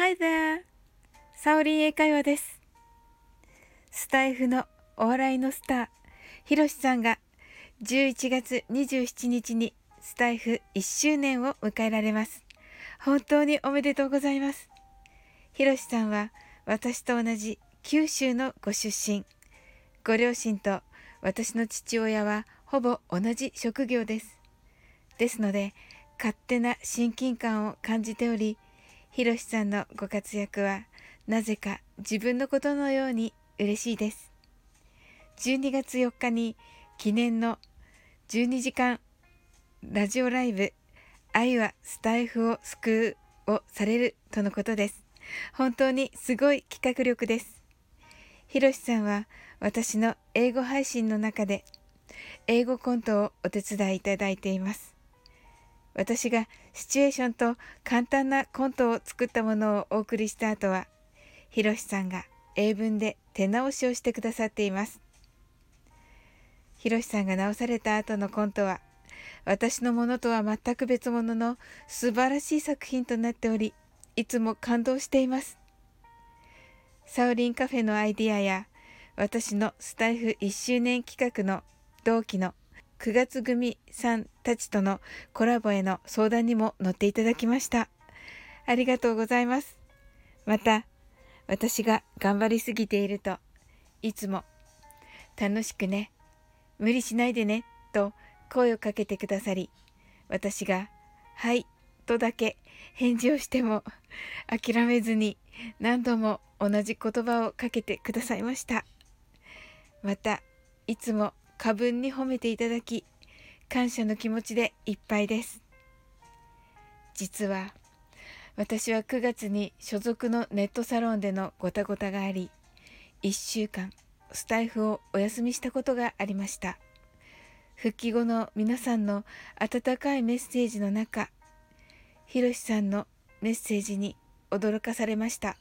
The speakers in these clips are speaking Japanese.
Hi there! サオリン英会話です。スタイフのお笑いのスター、ひろしさんが11月27日にスタイフ1周年を迎えられます。本当におめでとうございます。ひろしさんは私と同じ九州のご出身。ご両親と私の父親はほぼ同じ職業です。ですので、勝手な親近感を感じており、ひろしさんのご活躍はなぜか自分のことのように嬉しいです。12月4日に記念の12時間ラジオライブ愛はスタイフを救うをされるとのことです。本当にすごい企画力です。ひろしさんは私の英語配信の中で英語コントをお手伝いいただいています。私がシチュエーションと簡単なコントを作ったものをお送りした後は、ひろしさんが英文で手直しをしてくださっています。ひろしさんが直された後のコントは、私のものとは全く別物の素晴らしい作品となっており、いつも感動しています。サウリンカフェのアイディアや、私のスタイフ1周年企画の同期の9月組さんたちとのコラボへの相談にも乗っていただきました。ありがとうございます。また、私が頑張りすぎていると、いつも楽しくね、無理しないでね、と声をかけてくださり、私が、はい、とだけ返事をしても諦めずに何度も同じ言葉をかけてくださいました。また、いつも過分に褒めていただき、感謝の気持ちでいっぱいです。実は、私は9月に所属のネットサロンでのごたごたがあり、1週間スタイフをお休みしたことがありました。復帰後の皆さんの温かいメッセージの中、ひろしさんのメッセージに驚かされました。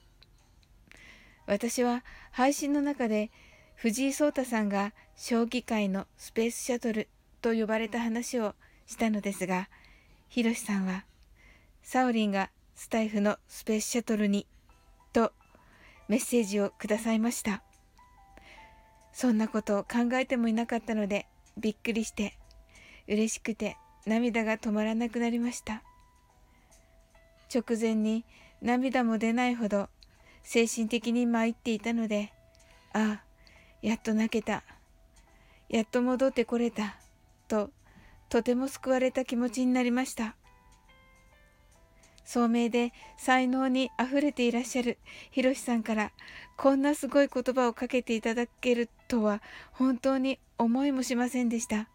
私は配信の中で藤井聡太さんが将棋界のスペースシャトルと呼ばれた話をしたのですが、ひろしさんは、サオリンがスタイフのスペースシャトルに、とメッセージをくださいました。そんなことを考えてもいなかったので、びっくりして、嬉しくて涙が止まらなくなりました。直前に涙も出ないほど精神的に参っていたので、ああ、やっと泣けた。やっと戻ってこれた。と、とても救われた気持ちになりました。聡明で才能にあふれていらっしゃるひろしさんからこんなすごい言葉をかけていただけるとは本当に思いもしませんでした。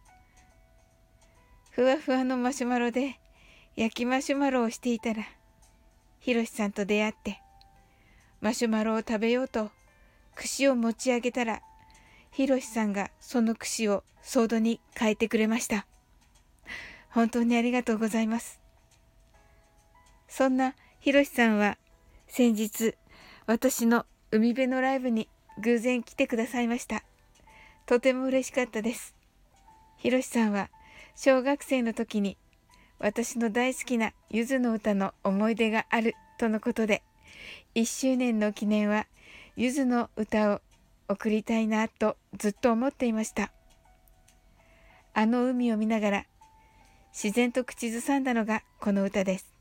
ふわふわのマシュマロで焼きマシュマロをしていたらひろしさんと出会ってマシュマロを食べようと串を持ち上げたらひろしさんがその串をソードに変えてくれました。本当にありがとうございます。そんなひろしさんは先日私の海辺のライブに偶然来てくださいました。とても嬉しかったです。ひろしさんは小学生の時に私の大好きなゆずの歌の思い出があるとのことで1周年の記念はゆずの歌を送りたいなとずっと思っていました。あの海を見ながら自然と口ずさんだのがこの歌です。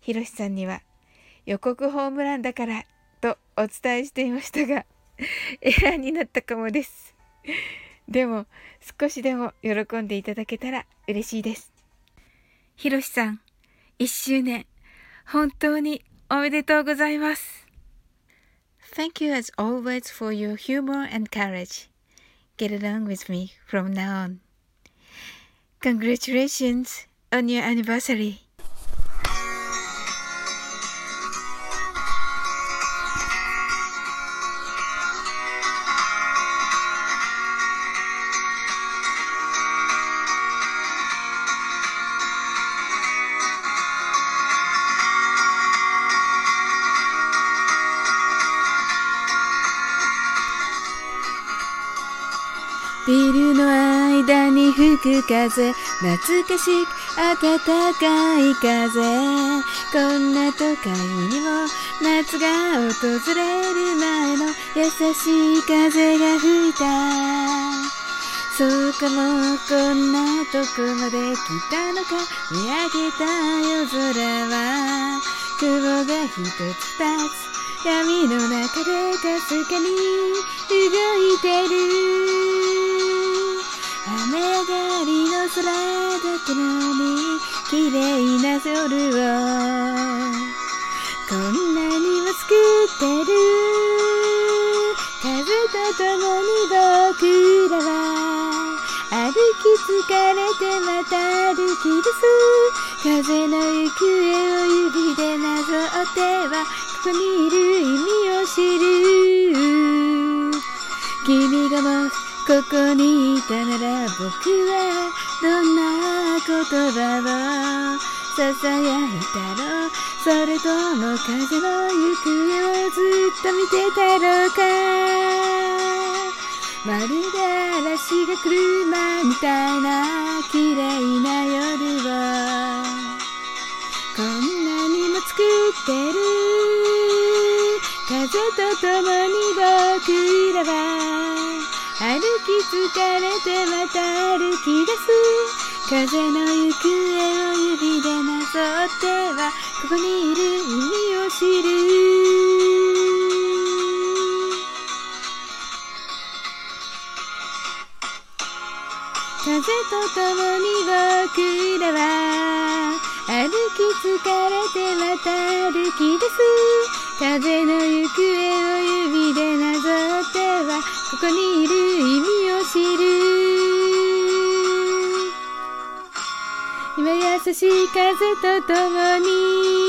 ひろしさんには予告ホームランだからとお伝えしていましたが エラーになったかもです。でも少しでも喜んでいただけたら嬉しいです。ひろしさん、1周年本当におめでとうございます。Thank you as always for your humor and courage. Get along with me from now on. Congratulations on your anniversary. ビルの間に吹く風懐かしく暖かい風。こんな都会にも夏が訪れる前の優しい風が吹いた。そうかもこんなとこまで来たのか見上げた夜空は。雲が一つ二つ闇の中でかすかに動いてる。雨上がりの空だったのに綺麗な夜をこんなにも作ってる風と共に僕らは歩き疲れてまた歩き出す風の行方を指でなぞってはここにいる意味を知る君がもここにいたなら僕はどんな言葉を囁いたろうそれとも風の行方をずっと見てたろうかまるで嵐が来る前みたいな綺麗な夜をこんなにも作ってる。風と共に僕らは歩き疲れてまた歩き出す風の行方を指でなぞってはここにいる意味を知る。風と共に僕らは歩き疲れてまた歩き出す風の行方を指でなぞってはここにしい風とともに